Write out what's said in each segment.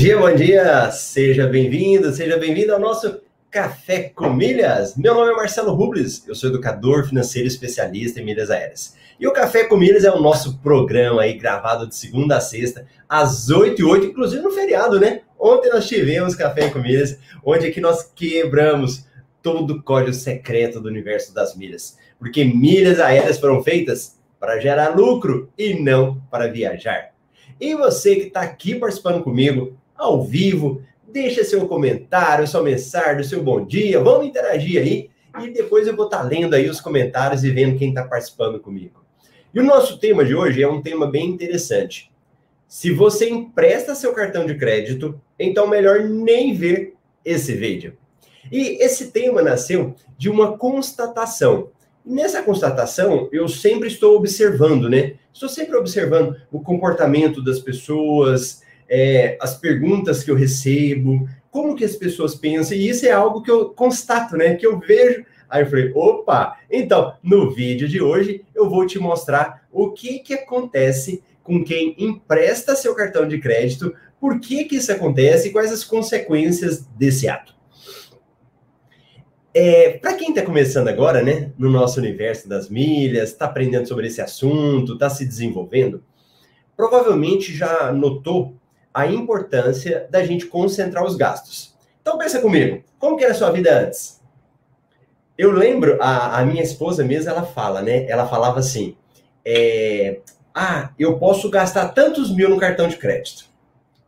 Dia, bom dia! Seja bem-vindo, seja bem-vindo ao nosso Café com Milhas. Meu nome é Marcelo Rubles, eu sou educador financeiro especialista em milhas aéreas. E o Café com Milhas é o nosso programa aí gravado de segunda a sexta, às 8 e 8, inclusive no feriado, né? Ontem nós tivemos Café com Milhas, onde aqui nós quebramos todo o código secreto do universo das milhas. Porque milhas aéreas foram feitas para gerar lucro e não para viajar. E você que está aqui participando comigo, ao vivo, deixa seu comentário, sua mensagem, seu bom dia, vamos interagir aí. E depois eu vou estar tá lendo aí os comentários e vendo quem está participando comigo. E o nosso tema de hoje é um tema bem interessante. Se você empresta seu cartão de crédito, então melhor nem ver esse vídeo. E esse tema nasceu de uma constatação. Nessa constatação, eu sempre estou observando, né? Estou sempre observando o comportamento das pessoas, é, as perguntas que eu recebo, como que as pessoas pensam, e isso é algo que eu constato, né? Que eu vejo. Aí eu falei, opa, então, no vídeo de hoje eu vou te mostrar o que que acontece com quem empresta seu cartão de crédito, por que que isso acontece e quais as consequências desse ato. É, para quem está começando agora, né, no nosso universo das milhas, está aprendendo sobre esse assunto, está se desenvolvendo, provavelmente já notou a importância da gente concentrar os gastos. Então pensa comigo, como que era a sua vida antes? Eu lembro, a, a minha esposa mesmo, ela fala, né? Ela falava assim, é, ah, eu posso gastar tantos mil no cartão de crédito.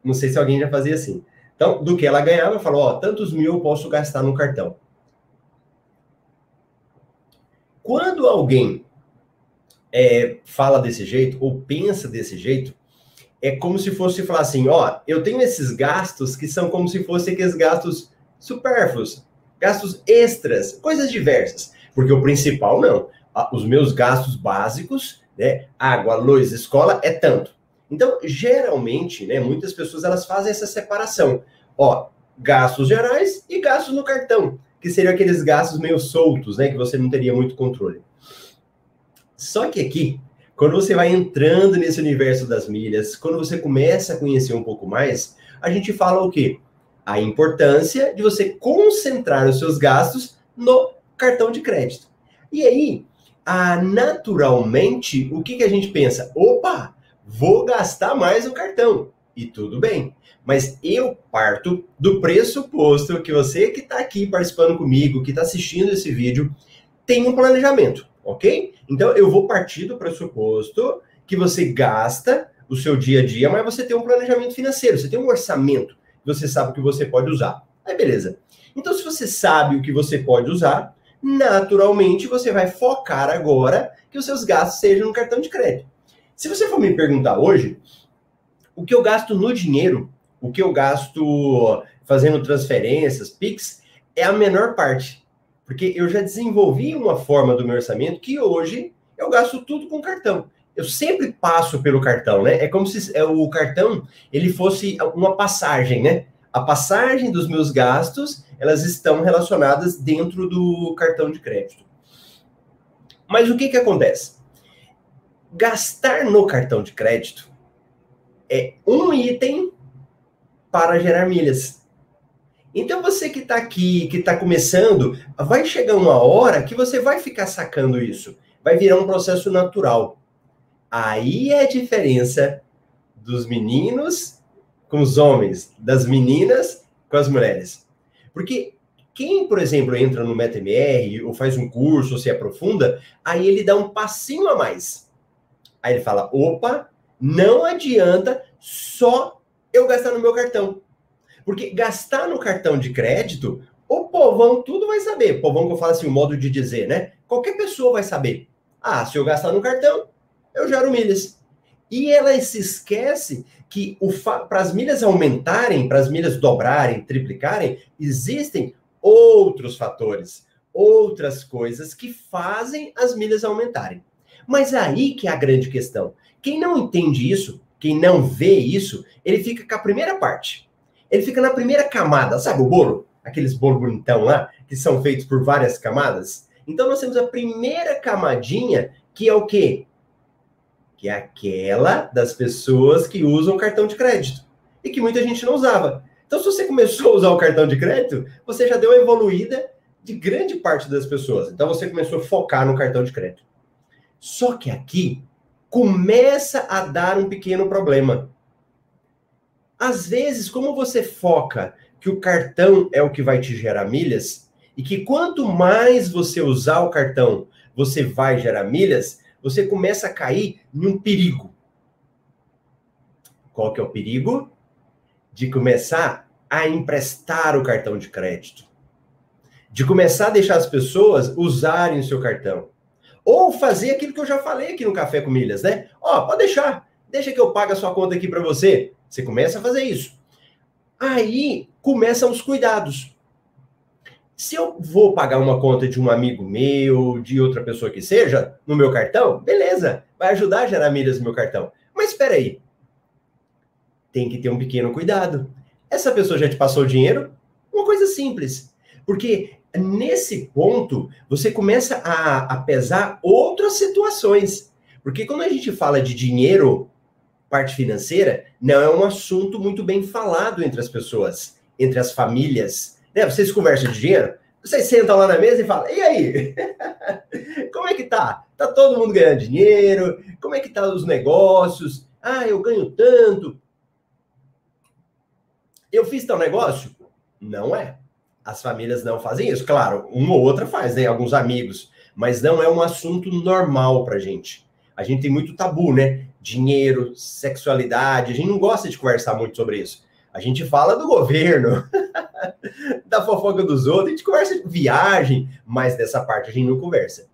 Não sei se alguém já fazia assim. Então, do que ela ganhava, falou, ó, tantos mil eu posso gastar no cartão. Quando alguém é, fala desse jeito ou pensa desse jeito, é como se fosse falar assim: ó, eu tenho esses gastos que são como se fossem aqueles gastos supérfluos, gastos extras, coisas diversas. Porque o principal não. Os meus gastos básicos, né, água, luz, escola, é tanto. Então, geralmente, né, muitas pessoas elas fazem essa separação. Ó, gastos gerais e gastos no cartão que seriam aqueles gastos meio soltos, né? Que você não teria muito controle. Só que aqui, quando você vai entrando nesse universo das milhas, quando você começa a conhecer um pouco mais, a gente fala o quê? A importância de você concentrar os seus gastos no cartão de crédito. E aí, a, naturalmente, o que, que a gente pensa? Opa, vou gastar mais no cartão. E tudo bem. Mas eu parto do pressuposto que você que está aqui participando comigo, que está assistindo esse vídeo, tem um planejamento, ok? Então eu vou partir do pressuposto que você gasta o seu dia a dia, mas você tem um planejamento financeiro, você tem um orçamento, você sabe o que você pode usar. Aí beleza. Então se você sabe o que você pode usar, naturalmente você vai focar agora que os seus gastos sejam no cartão de crédito. Se você for me perguntar hoje, o que eu gasto no dinheiro o que eu gasto fazendo transferências, PIX, é a menor parte. Porque eu já desenvolvi uma forma do meu orçamento que hoje eu gasto tudo com cartão. Eu sempre passo pelo cartão, né? É como se é, o cartão ele fosse uma passagem, né? A passagem dos meus gastos, elas estão relacionadas dentro do cartão de crédito. Mas o que que acontece? Gastar no cartão de crédito é um item para gerar milhas. Então você que está aqui, que está começando, vai chegar uma hora que você vai ficar sacando isso. Vai virar um processo natural. Aí é a diferença dos meninos com os homens, das meninas com as mulheres. Porque quem, por exemplo, entra no MetaMR ou faz um curso ou se aprofunda, aí ele dá um passinho a mais. Aí ele fala: opa, não adianta só eu gastar no meu cartão. Porque gastar no cartão de crédito, o povão tudo vai saber. O povão que eu falo assim, o modo de dizer, né? Qualquer pessoa vai saber. Ah, se eu gastar no cartão, eu gero milhas. E ela se esquece que para as milhas aumentarem, para as milhas dobrarem, triplicarem, existem outros fatores, outras coisas que fazem as milhas aumentarem. Mas aí que é a grande questão. Quem não entende isso, quem não vê isso, ele fica com a primeira parte. Ele fica na primeira camada, sabe o bolo? Aqueles bolos bonitão lá, que são feitos por várias camadas. Então nós temos a primeira camadinha, que é o quê? Que é aquela das pessoas que usam cartão de crédito. e que muita gente não usava. Então, se você começou a usar o cartão de crédito, você já deu uma evoluída de grande parte das pessoas. Então, você começou a focar no cartão de crédito. Só que aqui começa a dar um pequeno problema. Às vezes, como você foca que o cartão é o que vai te gerar milhas, e que quanto mais você usar o cartão, você vai gerar milhas, você começa a cair num perigo. Qual que é o perigo? De começar a emprestar o cartão de crédito. De começar a deixar as pessoas usarem o seu cartão. Ou fazer aquilo que eu já falei aqui no Café com Milhas, né? Ó, oh, pode deixar. Deixa que eu pague a sua conta aqui para você. Você começa a fazer isso. Aí começam os cuidados. Se eu vou pagar uma conta de um amigo meu, de outra pessoa que seja, no meu cartão, beleza, vai ajudar a gerar milhas no meu cartão. Mas espera aí, tem que ter um pequeno cuidado. Essa pessoa já te passou o dinheiro? Uma coisa simples. Porque nesse ponto, você começa a, a pesar outras situações. Porque quando a gente fala de dinheiro, parte financeira, não é um assunto muito bem falado entre as pessoas, entre as famílias. Né? Vocês conversam de dinheiro? Vocês sentam lá na mesa e falam: e aí? Como é que tá? Tá todo mundo ganhando dinheiro? Como é que tá os negócios? Ah, eu ganho tanto. Eu fiz tal negócio? Não é. As famílias não fazem isso. Claro, uma ou outra faz, né? Alguns amigos. Mas não é um assunto normal pra gente. A gente tem muito tabu, né? Dinheiro, sexualidade. A gente não gosta de conversar muito sobre isso. A gente fala do governo, da fofoca dos outros, a gente conversa de viagem, mas dessa parte a gente não conversa.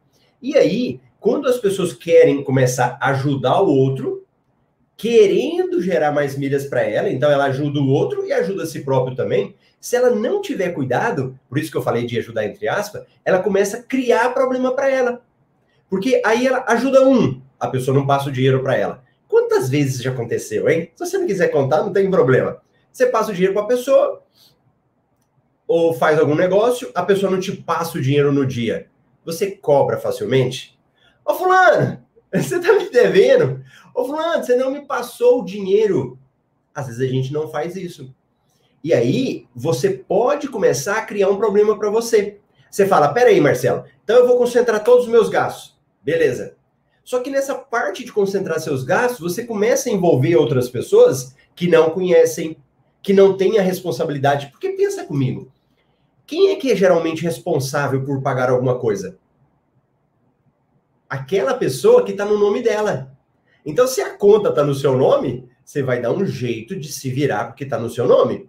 E aí, quando as pessoas querem começar a ajudar o outro, querendo gerar mais milhas para ela, então ela ajuda o outro e ajuda a si próprio também. Se ela não tiver cuidado, por isso que eu falei de ajudar entre aspas, ela começa a criar problema para ela. Porque aí ela ajuda um, a pessoa não passa o dinheiro para ela. Quantas vezes já aconteceu, hein? Se você não quiser contar, não tem problema. Você passa o dinheiro para a pessoa, ou faz algum negócio, a pessoa não te passa o dinheiro no dia. Você cobra facilmente? Ô, Fulano, você tá me devendo? Ô, Fulano, você não me passou o dinheiro. Às vezes a gente não faz isso. E aí, você pode começar a criar um problema para você. Você fala, peraí, Marcelo, então eu vou concentrar todos os meus gastos. Beleza. Só que nessa parte de concentrar seus gastos, você começa a envolver outras pessoas que não conhecem, que não têm a responsabilidade. Porque pensa comigo, quem é que é geralmente responsável por pagar alguma coisa? aquela pessoa que está no nome dela. Então, se a conta está no seu nome, você vai dar um jeito de se virar porque está no seu nome.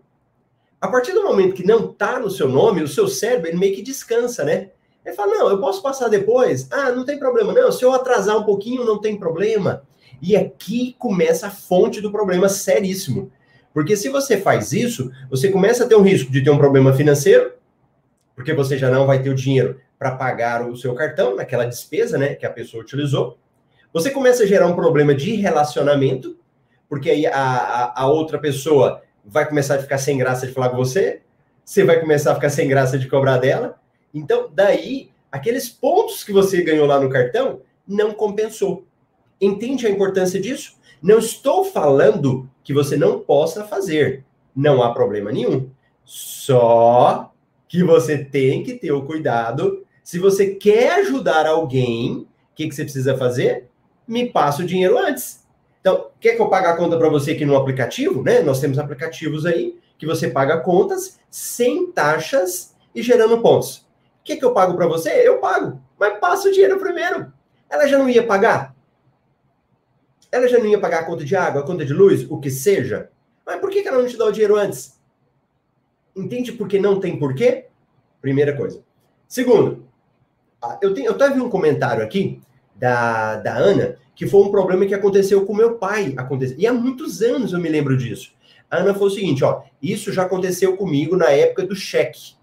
A partir do momento que não está no seu nome, o seu cérebro ele meio que descansa, né? Ele fala: não, eu posso passar depois. Ah, não tem problema. Não, se eu atrasar um pouquinho, não tem problema. E aqui começa a fonte do problema seríssimo. Porque se você faz isso, você começa a ter um risco de ter um problema financeiro, porque você já não vai ter o dinheiro para pagar o seu cartão, naquela despesa né, que a pessoa utilizou. Você começa a gerar um problema de relacionamento, porque aí a, a, a outra pessoa vai começar a ficar sem graça de falar com você, você vai começar a ficar sem graça de cobrar dela. Então, daí, aqueles pontos que você ganhou lá no cartão não compensou. Entende a importância disso? Não estou falando que você não possa fazer. Não há problema nenhum. Só que você tem que ter o cuidado se você quer ajudar alguém, o que, que você precisa fazer? Me passa o dinheiro antes. Então, quer que eu pague a conta para você aqui no aplicativo? Né? Nós temos aplicativos aí que você paga contas sem taxas e gerando pontos. O que, que eu pago para você? Eu pago, mas passa o dinheiro primeiro. Ela já não ia pagar? Ela já não ia pagar a conta de água, a conta de luz, o que seja? Mas por que, que ela não te dá o dinheiro antes? Entende por que não tem porquê? Primeira coisa. Segundo, eu, tenho, eu até vi um comentário aqui da, da Ana, que foi um problema que aconteceu com meu pai. Aconteceu, e há muitos anos eu me lembro disso. A Ana falou o seguinte, ó, isso já aconteceu comigo na época do cheque.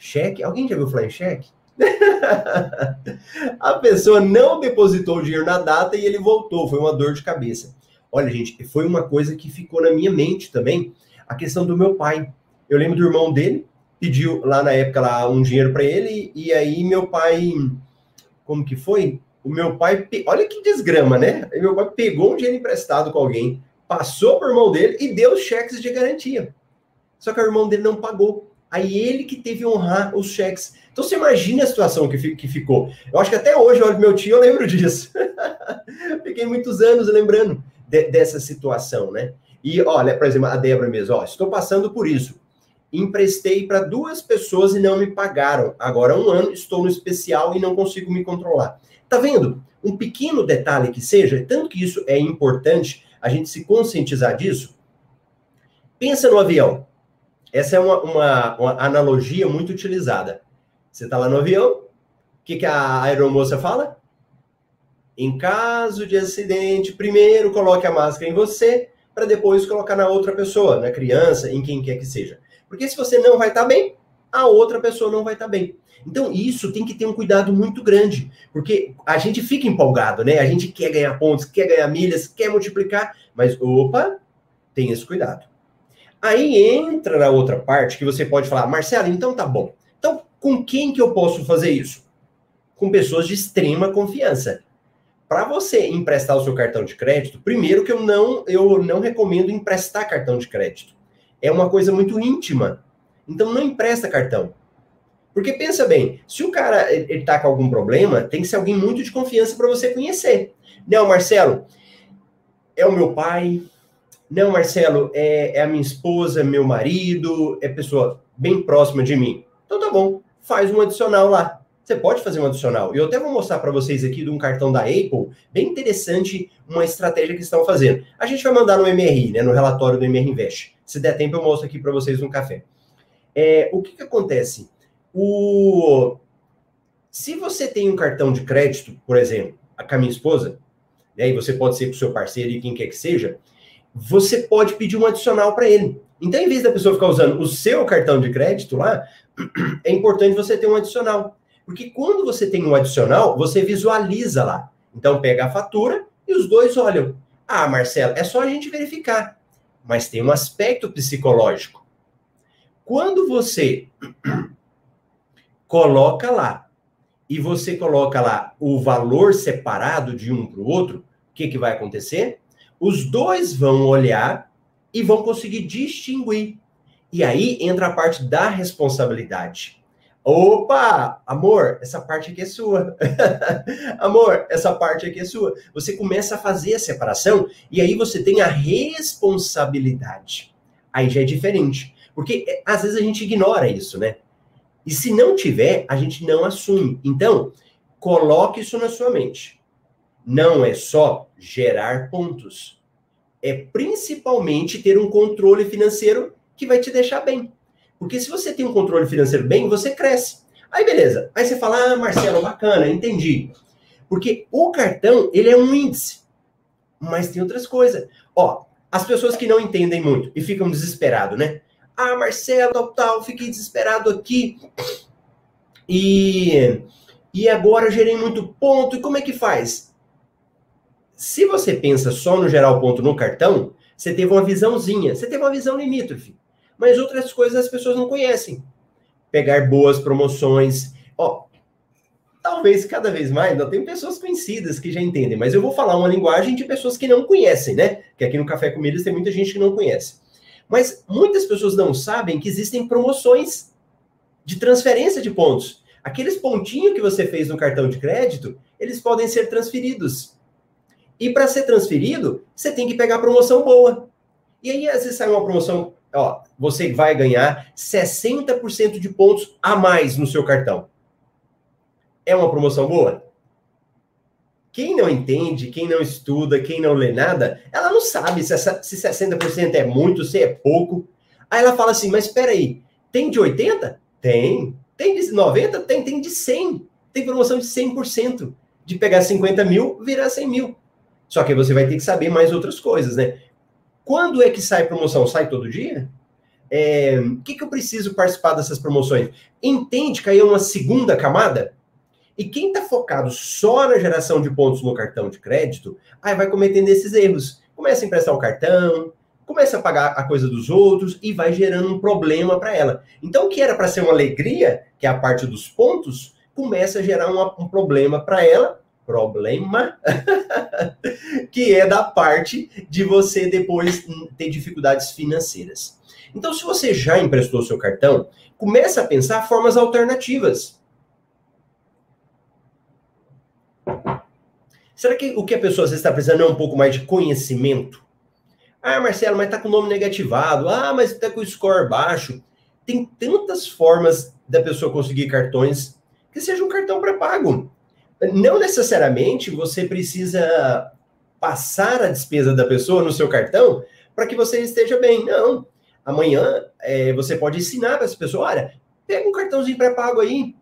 Cheque? Alguém já viu falar em cheque? a pessoa não depositou o dinheiro na data e ele voltou, foi uma dor de cabeça. Olha, gente, foi uma coisa que ficou na minha mente também, a questão do meu pai. Eu lembro do irmão dele, pediu lá na época lá um dinheiro para ele e aí meu pai como que foi? O meu pai, olha que desgrama, né? Meu pai pegou um dinheiro emprestado com alguém, passou por mão dele e deu os cheques de garantia. Só que o irmão dele não pagou. Aí ele que teve honrar os cheques. Então você imagina a situação que, que ficou. Eu acho que até hoje, olha, meu tio, eu lembro disso. Fiquei muitos anos lembrando de, dessa situação, né? E olha, por exemplo, a Débora mesmo, ó, estou passando por isso. Emprestei para duas pessoas e não me pagaram. Agora um ano estou no especial e não consigo me controlar. Tá vendo? Um pequeno detalhe que seja, tanto que isso é importante a gente se conscientizar disso. Pensa no avião. Essa é uma, uma, uma analogia muito utilizada. Você está lá no avião, o que, que a aeromoça fala? Em caso de acidente, primeiro coloque a máscara em você, para depois colocar na outra pessoa, na criança, em quem quer que seja. Porque se você não vai estar tá bem, a outra pessoa não vai estar tá bem. Então, isso tem que ter um cuidado muito grande, porque a gente fica empolgado, né? A gente quer ganhar pontos, quer ganhar milhas, quer multiplicar, mas opa, tem esse cuidado. Aí entra na outra parte que você pode falar, Marcelo, então tá bom. Então, com quem que eu posso fazer isso? Com pessoas de extrema confiança. Para você emprestar o seu cartão de crédito, primeiro que eu não, eu não recomendo emprestar cartão de crédito. É uma coisa muito íntima. Então não empresta cartão. Porque pensa bem, se o cara ele tá com algum problema, tem que ser alguém muito de confiança para você conhecer. Não, Marcelo, é o meu pai. Não, Marcelo, é, é a minha esposa, meu marido, é pessoa bem próxima de mim. Então tá bom, faz um adicional lá. Você pode fazer um adicional. Eu até vou mostrar para vocês aqui de um cartão da Apple, bem interessante, uma estratégia que estão fazendo. A gente vai mandar no MRI, né, no relatório do MR Invest. Se der tempo, eu mostro aqui para vocês no café. É, o que, que acontece? O... Se você tem um cartão de crédito, por exemplo, a minha esposa, né, e você pode ser com o seu parceiro e quem quer que seja, você pode pedir um adicional para ele. Então, em vez da pessoa ficar usando o seu cartão de crédito lá, é importante você ter um adicional. Porque quando você tem um adicional, você visualiza lá. Então, pega a fatura e os dois olham. Ah, Marcelo, é só a gente verificar. Mas tem um aspecto psicológico. Quando você coloca lá e você coloca lá o valor separado de um para o outro, o que, que vai acontecer? Os dois vão olhar e vão conseguir distinguir. E aí entra a parte da responsabilidade. Opa, amor, essa parte aqui é sua. amor, essa parte aqui é sua. Você começa a fazer a separação e aí você tem a responsabilidade. Aí já é diferente. Porque é, às vezes a gente ignora isso, né? E se não tiver, a gente não assume. Então, coloque isso na sua mente. Não é só gerar pontos. É principalmente ter um controle financeiro que vai te deixar bem. Porque se você tem um controle financeiro bem, você cresce. Aí beleza. Aí você fala: "Ah, Marcelo, bacana, entendi". Porque o cartão, ele é um índice. Mas tem outras coisas. Ó, as pessoas que não entendem muito e ficam desesperados, né? Ah, Marcelo, tal, tal, fiquei desesperado aqui. E, e agora gerei muito ponto. E como é que faz? Se você pensa só no gerar o ponto no cartão, você teve uma visãozinha, você teve uma visão limítrofe. Mas outras coisas as pessoas não conhecem. Pegar boas promoções. Ó, talvez cada vez mais, não tem pessoas conhecidas que já entendem, mas eu vou falar uma linguagem de pessoas que não conhecem, né? Que aqui no Café com tem muita gente que não conhece. Mas muitas pessoas não sabem que existem promoções de transferência de pontos. Aqueles pontinhos que você fez no cartão de crédito, eles podem ser transferidos. E para ser transferido, você tem que pegar promoção boa. E aí, às vezes, sai uma promoção, ó, você vai ganhar 60% de pontos a mais no seu cartão. É uma promoção boa? Quem não entende, quem não estuda, quem não lê nada, ela não sabe se, essa, se 60% é muito, se é pouco. Aí ela fala assim, mas espera aí, tem de 80? Tem. Tem de 90? Tem. Tem de 100. Tem promoção de 100%. De pegar 50 mil, virar 100 mil. Só que você vai ter que saber mais outras coisas, né? Quando é que sai promoção? Sai todo dia? É, o que, que eu preciso participar dessas promoções? Entende que aí é uma segunda camada? E quem está focado só na geração de pontos no cartão de crédito, aí vai cometendo esses erros. Começa a emprestar o cartão, começa a pagar a coisa dos outros e vai gerando um problema para ela. Então, o que era para ser uma alegria, que é a parte dos pontos, começa a gerar uma, um problema para ela, problema, que é da parte de você depois ter dificuldades financeiras. Então, se você já emprestou seu cartão, comece a pensar formas alternativas. Será que o que a pessoa às vezes está precisando é um pouco mais de conhecimento? Ah, Marcelo, mas está com o nome negativado. Ah, mas está com o score baixo. Tem tantas formas da pessoa conseguir cartões que seja um cartão pré-pago. Não necessariamente você precisa passar a despesa da pessoa no seu cartão para que você esteja bem. Não. Amanhã é, você pode ensinar para essa pessoa: olha, pega um cartãozinho pré-pago aí,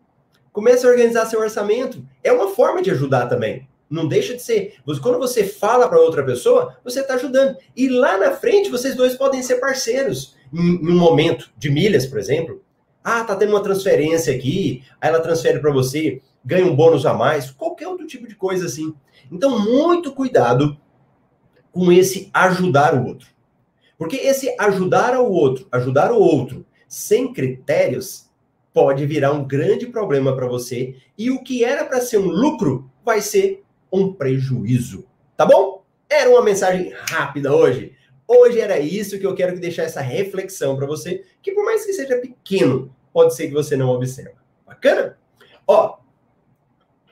comece a organizar seu orçamento. É uma forma de ajudar também. Não deixa de ser. Quando você fala para outra pessoa, você está ajudando. E lá na frente, vocês dois podem ser parceiros. Em, em, um momento de milhas, por exemplo. Ah, tá tendo uma transferência aqui. Aí ela transfere para você, ganha um bônus a mais. Qualquer outro tipo de coisa assim. Então, muito cuidado com esse ajudar o outro. Porque esse ajudar ao outro, ajudar o outro, sem critérios, pode virar um grande problema para você. E o que era para ser um lucro vai ser um prejuízo. Tá bom? Era uma mensagem rápida hoje. Hoje era isso que eu quero deixar essa reflexão para você, que por mais que seja pequeno, pode ser que você não observe. Bacana? Ó,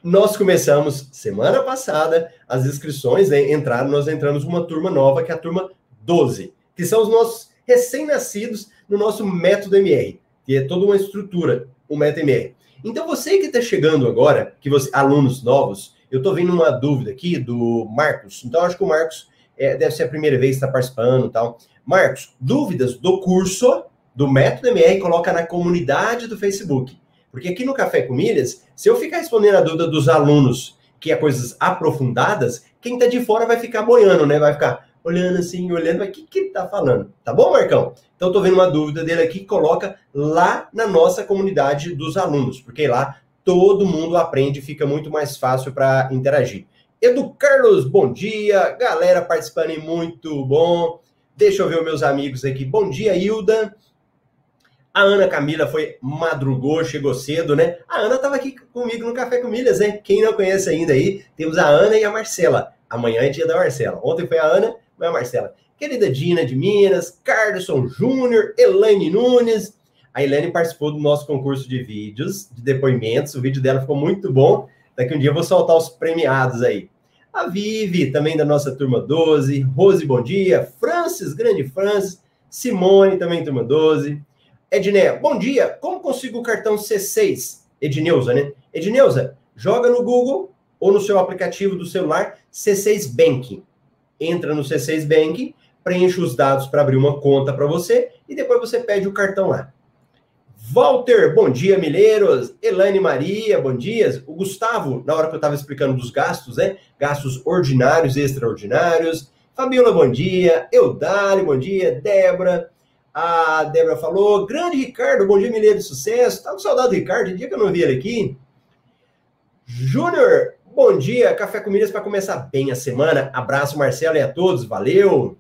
nós começamos semana passada as inscrições, né, entraram, nós entramos uma turma nova, que é a turma 12, que são os nossos recém-nascidos no nosso método MR, que é toda uma estrutura, o método MR. Então você que está chegando agora, que você alunos novos, eu estou vendo uma dúvida aqui do Marcos. Então, acho que o Marcos é, deve ser a primeira vez que está participando e tal. Marcos, dúvidas do curso do Método MR, coloca na comunidade do Facebook. Porque aqui no Café com Milhas, se eu ficar respondendo a dúvida dos alunos, que é coisas aprofundadas, quem está de fora vai ficar boiando, né? Vai ficar olhando assim, olhando, mas o que, que ele está falando? Tá bom, Marcão? Então, estou vendo uma dúvida dele aqui, coloca lá na nossa comunidade dos alunos, porque lá todo mundo aprende, fica muito mais fácil para interagir. Edu Carlos, bom dia. Galera participando, muito bom. Deixa eu ver os meus amigos aqui. Bom dia, Hilda. A Ana Camila foi, madrugou, chegou cedo, né? A Ana estava aqui comigo no Café com Milhas, né? Quem não conhece ainda aí, temos a Ana e a Marcela. Amanhã é dia da Marcela. Ontem foi a Ana, mas a Marcela. Querida Dina de Minas, Carlson Júnior, Elaine Nunes, a Helene participou do nosso concurso de vídeos, de depoimentos. O vídeo dela ficou muito bom. Daqui um dia eu vou soltar os premiados aí. A Vivi, também da nossa turma 12. Rose, bom dia. Francis, grande Francis. Simone, também turma 12. Edneia, bom dia. Como consigo o cartão C6? Edneuza, né? Edneuza, joga no Google ou no seu aplicativo do celular C6 Bank. Entra no C6 Bank, preenche os dados para abrir uma conta para você e depois você pede o cartão lá. Walter, bom dia, Mileiros. Elaine Maria, bom dia. O Gustavo, na hora que eu estava explicando dos gastos, né? Gastos ordinários e extraordinários. Fabiola, bom dia. Eudálio, bom dia. Débora. A Débora falou. Grande Ricardo, bom dia, Mileiro, sucesso. Tá com saudade do Ricardo, dia que eu não vi ele aqui. Júnior, bom dia. Café com Milhas para começar bem a semana. Abraço, Marcelo, e a todos. Valeu.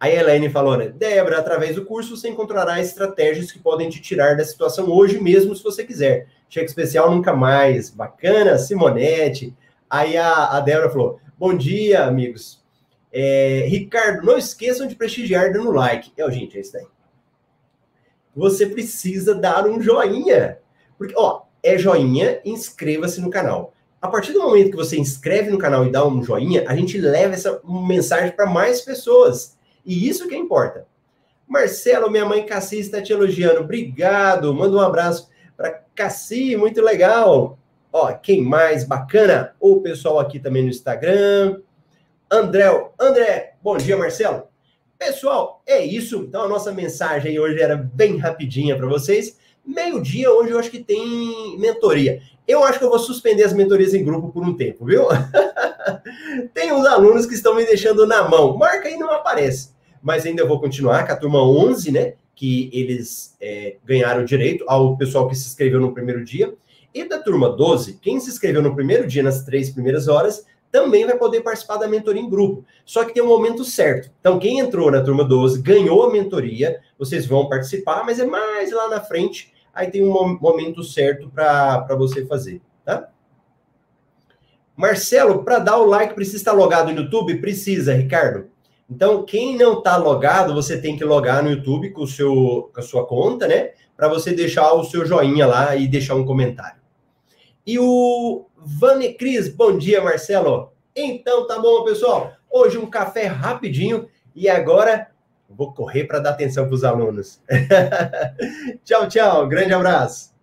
A Elaine falou, né? Débora, através do curso você encontrará estratégias que podem te tirar da situação hoje mesmo, se você quiser. Cheque especial nunca mais. Bacana, Simonete. Aí a, a Débora falou: Bom dia, amigos. É, Ricardo, não esqueçam de prestigiar dando like. É, gente, é isso daí. Você precisa dar um joinha. Porque, ó, é joinha, inscreva-se no canal. A partir do momento que você inscreve no canal e dá um joinha, a gente leva essa mensagem para mais pessoas. E isso que importa. Marcelo, minha mãe Cassi está te elogiando. Obrigado. Manda um abraço para Cassi, muito legal. Ó, quem mais bacana? O pessoal aqui também no Instagram. André, André, bom dia, Marcelo. Pessoal, é isso. Então a nossa mensagem hoje era bem rapidinha para vocês. Meio-dia hoje eu acho que tem mentoria. Eu acho que eu vou suspender as mentorias em grupo por um tempo, viu? tem uns alunos que estão me deixando na mão. Marca aí não aparece mas ainda vou continuar com a turma 11, né? Que eles é, ganharam direito ao pessoal que se inscreveu no primeiro dia. E da turma 12, quem se inscreveu no primeiro dia, nas três primeiras horas, também vai poder participar da mentoria em grupo. Só que tem um momento certo. Então, quem entrou na turma 12 ganhou a mentoria, vocês vão participar, mas é mais lá na frente. Aí tem um momento certo para você fazer, tá? Marcelo, para dar o like, precisa estar logado no YouTube? Precisa, Ricardo. Então, quem não está logado, você tem que logar no YouTube com, o seu, com a sua conta, né? Para você deixar o seu joinha lá e deixar um comentário. E o Vane Cris, bom dia, Marcelo. Então, tá bom, pessoal. Hoje um café rapidinho e agora vou correr para dar atenção para os alunos. tchau, tchau. Grande abraço.